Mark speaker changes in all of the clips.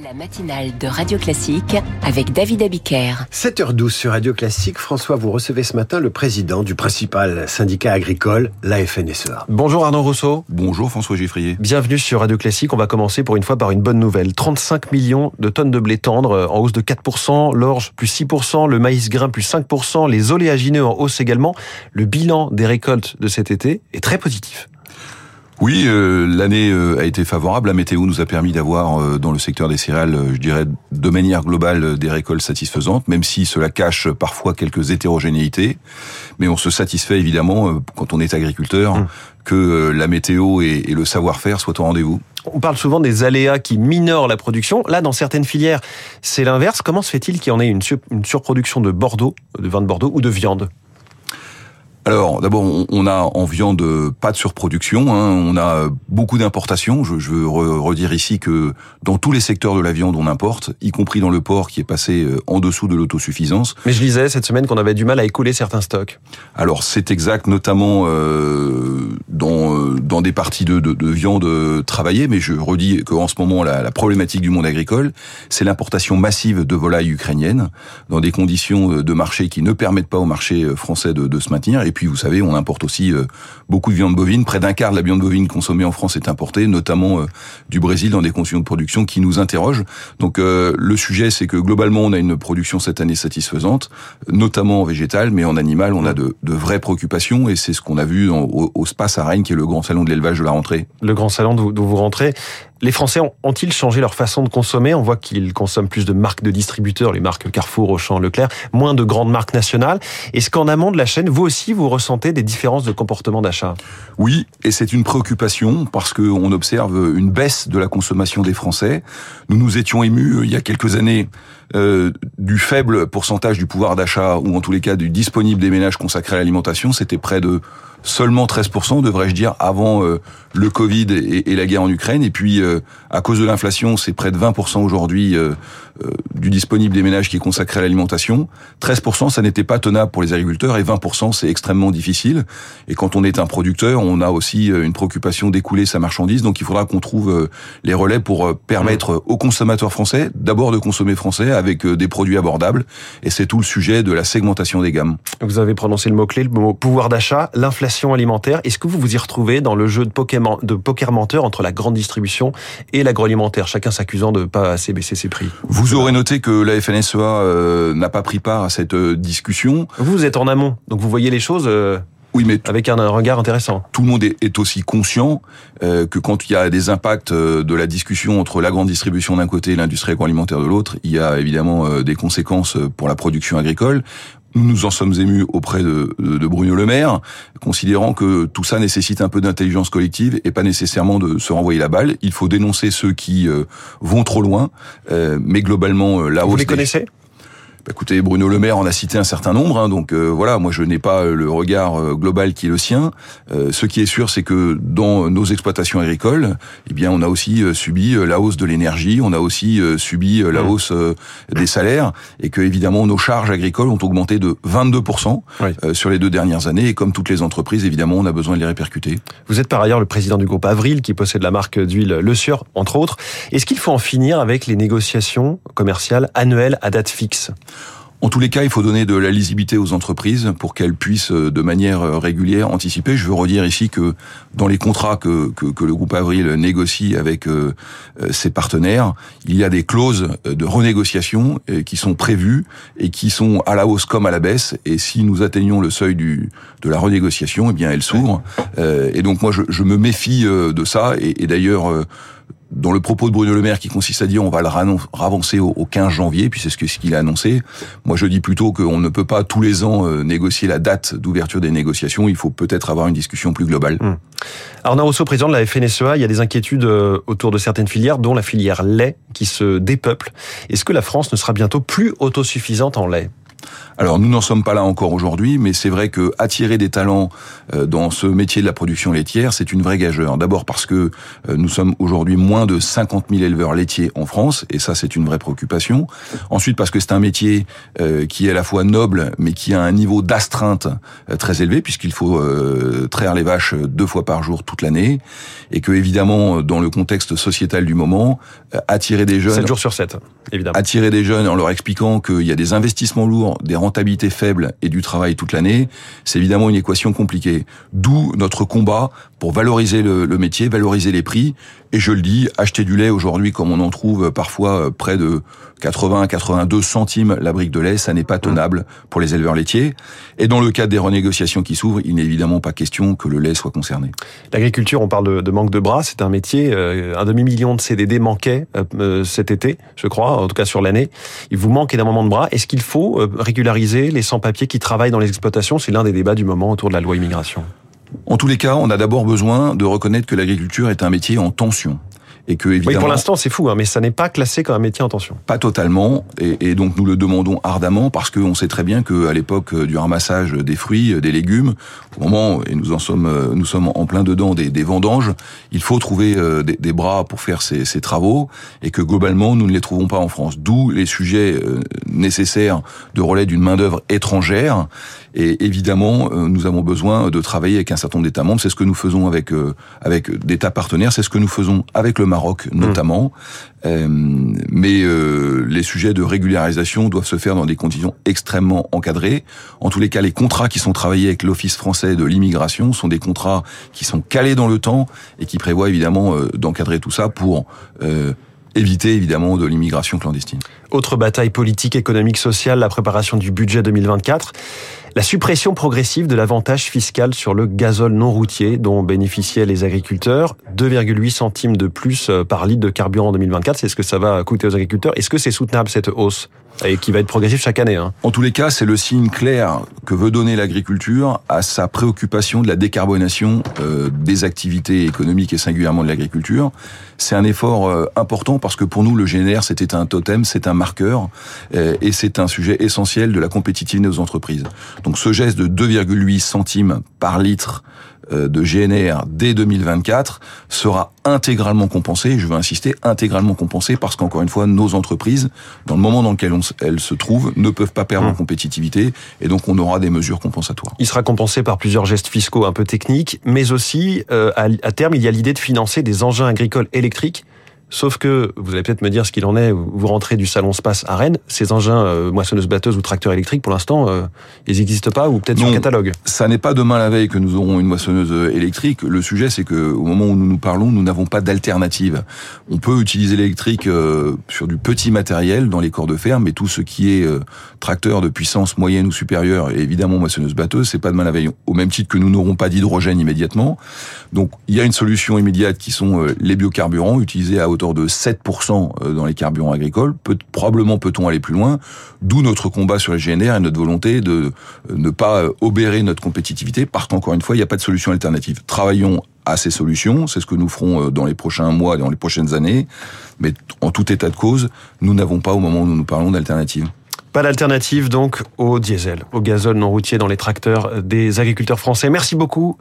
Speaker 1: La matinale de Radio Classique avec David Abiker.
Speaker 2: 7h12 sur Radio Classique. François, vous recevez ce matin le président du principal syndicat agricole, la FNSEA.
Speaker 3: Bonjour Arnaud Rousseau.
Speaker 4: Bonjour François Giffrier.
Speaker 3: Bienvenue sur Radio Classique. On va commencer pour une fois par une bonne nouvelle. 35 millions de tonnes de blé tendre euh, en hausse de 4%, l'orge plus 6%, le maïs grain plus 5%, les oléagineux en hausse également. Le bilan des récoltes de cet été est très positif.
Speaker 4: Oui, euh, l'année euh, a été favorable. La météo nous a permis d'avoir euh, dans le secteur des céréales, je dirais, de manière globale, des récoltes satisfaisantes, même si cela cache parfois quelques hétérogénéités. Mais on se satisfait évidemment, quand on est agriculteur, mmh. que la météo et, le savoir-faire soient au rendez-vous.
Speaker 3: On parle souvent des aléas qui minorent la production. Là, dans certaines filières, c'est l'inverse. Comment se fait-il qu'il y en ait une, une surproduction de Bordeaux, de vin de Bordeaux ou de viande?
Speaker 4: Alors d'abord, on a en viande pas de surproduction, hein. on a beaucoup d'importations. Je, veux redire ici que dans tous les secteurs de la viande, on importe, y compris dans le porc qui est passé euh, en dessous de l'autosuffisance.
Speaker 3: Mais je lisais cette semaine qu'on avait du mal à écouler certains stocks.
Speaker 4: Alors c'est exact, notamment euh, dans, euh, dans des parties de, de, de, viande travaillée, mais je redis qu'en ce moment, la, la problématique du monde agricole, c'est l'importation massive de volailles ukrainiennes dans des conditions de marché qui ne permettent pas au marché français de, de se maintenir. Et puis, vous savez, on importe aussi euh, beaucoup de viande bovine. Près d'un quart de la viande bovine consommée en France est importée, notamment euh, du Brésil, dans des conditions de production qui nous interrogent. Donc, euh, le sujet, c'est que globalement, on a une production cette année satisfaisante, notamment en végétal, mais en animal, on a de, vraies préoccupations, et c'est ce qu'on a vu au, au Spas à qui est le grand salon de l'élevage de la rentrée.
Speaker 3: Le grand salon d'où vous rentrez. Les Français ont-ils changé leur façon de consommer? On voit qu'ils consomment plus de marques de distributeurs, les marques Carrefour, Auchan, Leclerc, moins de grandes marques nationales. Est-ce qu'en amont de la chaîne, vous aussi, vous ressentez des différences de comportement d'achat?
Speaker 4: Oui, et c'est une préoccupation parce qu'on observe une baisse de la consommation des Français. Nous nous étions émus euh, il y a quelques années euh, du faible pourcentage du pouvoir d'achat, ou en tous les cas du disponible des ménages consacrés à l'alimentation. C'était près de seulement 13%, devrais-je dire, avant euh, le Covid et, la guerre en Ukraine. Et puis, euh, à cause de l'inflation, c'est près de 20% aujourd'hui euh, du disponible des ménages qui est consacré à l'alimentation. 13%, ça n'était pas tenable pour les agriculteurs et 20%, c'est extrêmement difficile. Et quand on est un producteur, on a aussi une préoccupation d'écouler sa marchandise. Donc, il faudra qu'on trouve les relais pour permettre aux consommateurs français, d'abord de consommer français avec des produits abordables. Et c'est tout le sujet de la segmentation des gammes.
Speaker 3: Vous avez prononcé le mot-clé, le mot pouvoir d'achat, l'inflation alimentaire. Est-ce que vous vous y retrouvez dans le jeu de poker, de poker menteur entre la grande distribution et l'agroalimentaire, chacun s'accusant de ne pas assez baisser ses prix?
Speaker 4: Vous aurez noté que la FNSEA euh, n'a pas pris part à cette euh, discussion.
Speaker 3: Vous êtes en amont, donc vous voyez les choses. Euh, oui, mais avec un, regard intéressant.
Speaker 4: Tout le monde est, aussi conscient que quand il y a des impacts de la discussion entre la grande distribution d'un côté et l'industrie agroalimentaire de l'autre, il y a évidemment des conséquences pour la production agricole. Nous nous en sommes émus auprès de, de, Bruno Le Maire, considérant que tout ça nécessite un peu d'intelligence collective et pas nécessairement de se renvoyer la balle. Il faut dénoncer ceux qui euh, vont trop loin, euh, mais globalement euh, la
Speaker 3: Vous les connaissez?
Speaker 4: Bah, écoutez, Bruno Le Maire en a cité un certain nombre, hein, donc euh, voilà, moi je n'ai pas le regard euh, global qui est le sien. Euh, ce qui est sûr, c'est que dans nos exploitations agricoles, eh bien, on a aussi subi la hausse de l'énergie, on a aussi subi la hausse des salaires, et que évidemment nos charges agricoles ont augmenté de 22% sur les deux dernières années. Et comme toutes les entreprises, évidemment, on a besoin de les répercuter.
Speaker 3: Vous êtes par ailleurs le président du groupe Avril, qui possède la marque d'huile Le Sieur, entre autres. Est-ce qu'il faut en finir avec les négociations commerciales annuelles à date fixe?
Speaker 4: En tous les cas, il faut donner de la lisibilité aux entreprises pour qu'elles puissent euh, de manière euh, régulière anticiper. Je veux redire ici que dans les contrats que, que, le groupe Avril négocie avec euh, ses partenaires, il y a des clauses de renégociation qui sont prévues et qui sont à la hausse comme à la baisse. Et si nous atteignons le seuil du, de la renégociation, eh bien, elle s'ouvre. Et donc moi, je, je me méfie de ça. Et, et d'ailleurs dans le propos de Bruno Le Maire qui consiste à dire on va le ravancer au, 15 janvier, puis c'est ce qu'il a annoncé. Moi, je dis plutôt qu'on ne peut pas tous les ans euh, négocier la date d'ouverture des négociations. Il faut peut-être avoir une discussion plus globale. Hum.
Speaker 3: Arnaud Rousseau, président de la FNSEA, il y a des inquiétudes euh, autour de certaines filières, dont la filière lait, qui se dépeuple. Est-ce que la France ne sera bientôt plus autosuffisante en lait?
Speaker 4: Alors nous n'en sommes pas là encore aujourd'hui, mais c'est vrai que attirer des talents euh, dans ce métier de la production laitière, c'est une vraie gageure. D'abord parce que euh, nous sommes aujourd'hui moins de 50 000 éleveurs laitiers en France, et ça c'est une vraie préoccupation. Ensuite parce que c'est un métier euh, qui est à la fois noble, mais qui a un niveau d'astreinte très élevé, puisqu'il faut traire les vaches deux fois par jour toute l'année, et que évidemment dans le contexte sociétal du moment, attirer des jeunes...
Speaker 3: 7 jours sur 7, évidemment.
Speaker 4: Attirer des jeunes en leur expliquant qu'il y a des investissements lourds, des rentabilité faible et du travail toute l'année, c'est évidemment une équation compliquée. D'où notre combat pour valoriser le, métier, valoriser les prix. Et je le dis, acheter du lait aujourd'hui, comme on en trouve parfois euh, près de 80 à 82 centimes la brique de lait, ça n'est pas tenable pour les éleveurs laitiers. Et dans le cadre des renégociations qui s'ouvrent, il n'est évidemment pas question que le lait soit concerné.
Speaker 3: L'agriculture, on parle de, manque de bras, c'est un métier, euh, un demi-million de CDD manquait euh, cet été, je crois, en tout cas sur l'année. Il vous manque énormément de bras. Est-ce qu'il faut régulariser les sans-papiers qui travaillent dans les exploitations? C'est l'un des débats du moment autour de la loi immigration.
Speaker 4: En tous les cas, on a d'abord besoin de reconnaître que l'agriculture est un métier en tension
Speaker 3: et que évidemment. Oui, pour l'instant, c'est fou, hein, mais ça n'est pas classé comme un métier en tension.
Speaker 4: Pas totalement, et, et donc nous le demandons ardemment parce qu'on sait très bien qu'à l'époque du ramassage des fruits, des légumes, au moment et nous en sommes, euh, nous sommes en plein dedans des, des vendanges, il faut trouver euh, des, des, bras pour faire ces, ces, travaux, et que globalement nous ne les trouvons pas en France. D'où les sujets euh, nécessaires de relais d'une main d'œuvre étrangère. Et évidemment, nous avons besoin de travailler avec un certain nombre d'États membres. C'est ce que nous faisons avec avec d'États partenaires. C'est ce que nous faisons avec le Maroc mmh. notamment. Euh, mais euh, les sujets de régularisation doivent se faire dans des conditions extrêmement encadrées. En tous les cas, les contrats qui sont travaillés avec l'Office français de l'immigration sont des contrats qui sont calés dans le temps et qui prévoient évidemment euh, d'encadrer tout ça pour éviter évidemment de l'immigration clandestine.
Speaker 3: Autre bataille politique, économique, sociale, la préparation du budget 2024. La suppression progressive de l'avantage fiscal sur le gazole non routier dont bénéficiaient les agriculteurs, 2,8 centimes de plus euh, par litre de carburant en 2024, c'est ce que ça va coûter aux agriculteurs. Est-ce que c'est soutenable cette hausse? Et qui va être progressif chaque année. Hein.
Speaker 4: En tous les cas, c'est le signe clair que veut donner l'agriculture à sa préoccupation de la décarbonation euh, des activités économiques et singulièrement de l'agriculture. C'est un effort euh, important parce que pour nous, le GNR, c'était un totem, c'est un marqueur et c'est un sujet essentiel de la compétitivité de entreprises. Donc ce geste de 2,8 centimes par litre euh, de GNR dès 2024 sera intégralement compensé, je veux insister, intégralement compensé parce qu'encore une fois, nos entreprises, dans le moment dans lequel elles se trouvent, ne peuvent pas perdre en mmh. compétitivité et donc on aura des mesures compensatoires.
Speaker 3: Il sera compensé par plusieurs gestes fiscaux un peu techniques, mais aussi, euh, à terme, il y a l'idée de financer des engins agricoles électriques Sauf que, vous allez peut-être me dire ce qu'il en est, vous rentrez du salon Space à Rennes, ces engins euh, moissonneuses-batteuses ou tracteurs électriques, pour l'instant, euh, ils n'existent pas ou peut-être sur le catalogue
Speaker 4: Ça n'est pas demain la veille que nous aurons une moissonneuse euh, électrique. Le sujet, c'est que au moment où nous nous parlons, nous n'avons pas d'alternative. On peut utiliser l'électrique sur du petit matériel dans les corps de ferme, mais tout ce qui est tracteur de puissance moyenne ou supérieure, et évidemment moissonneuse-batteuse, c'est pas demain la veille. Au même titre que nous n'aurons pas d'hydrogène immédiatement. Donc, il y a une solution immédiate qui sont les biocarburants utilisés à de 7% euh, dans les carburants agricoles. Peut, probablement peut-on aller plus loin, d'où notre combat sur les GNR et notre volonté de euh, ne pas euh, obérer notre compétitivité, parce qu'encore une fois, il n'y a pas de solution alternative. Travaillons à ces solutions, c'est ce que nous ferons dans les prochains mois, dans les prochaines années, mais en tout état de cause, nous n'avons pas au moment où nous nous parlons d'alternative.
Speaker 3: Pas d'alternative donc au diesel, au gazole non routier dans les tracteurs des agriculteurs français. Merci beaucoup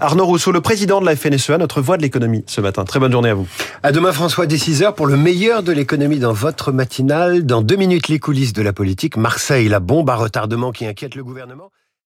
Speaker 3: Arnaud Rousseau, le président de la FNSEA, notre voix de l'économie ce matin. Très bonne journée à vous.
Speaker 2: À demain François, dès 6h pour le meilleur de l'économie dans votre matinale. Dans deux minutes, les coulisses de la politique. Marseille, la bombe à retardement qui inquiète le gouvernement.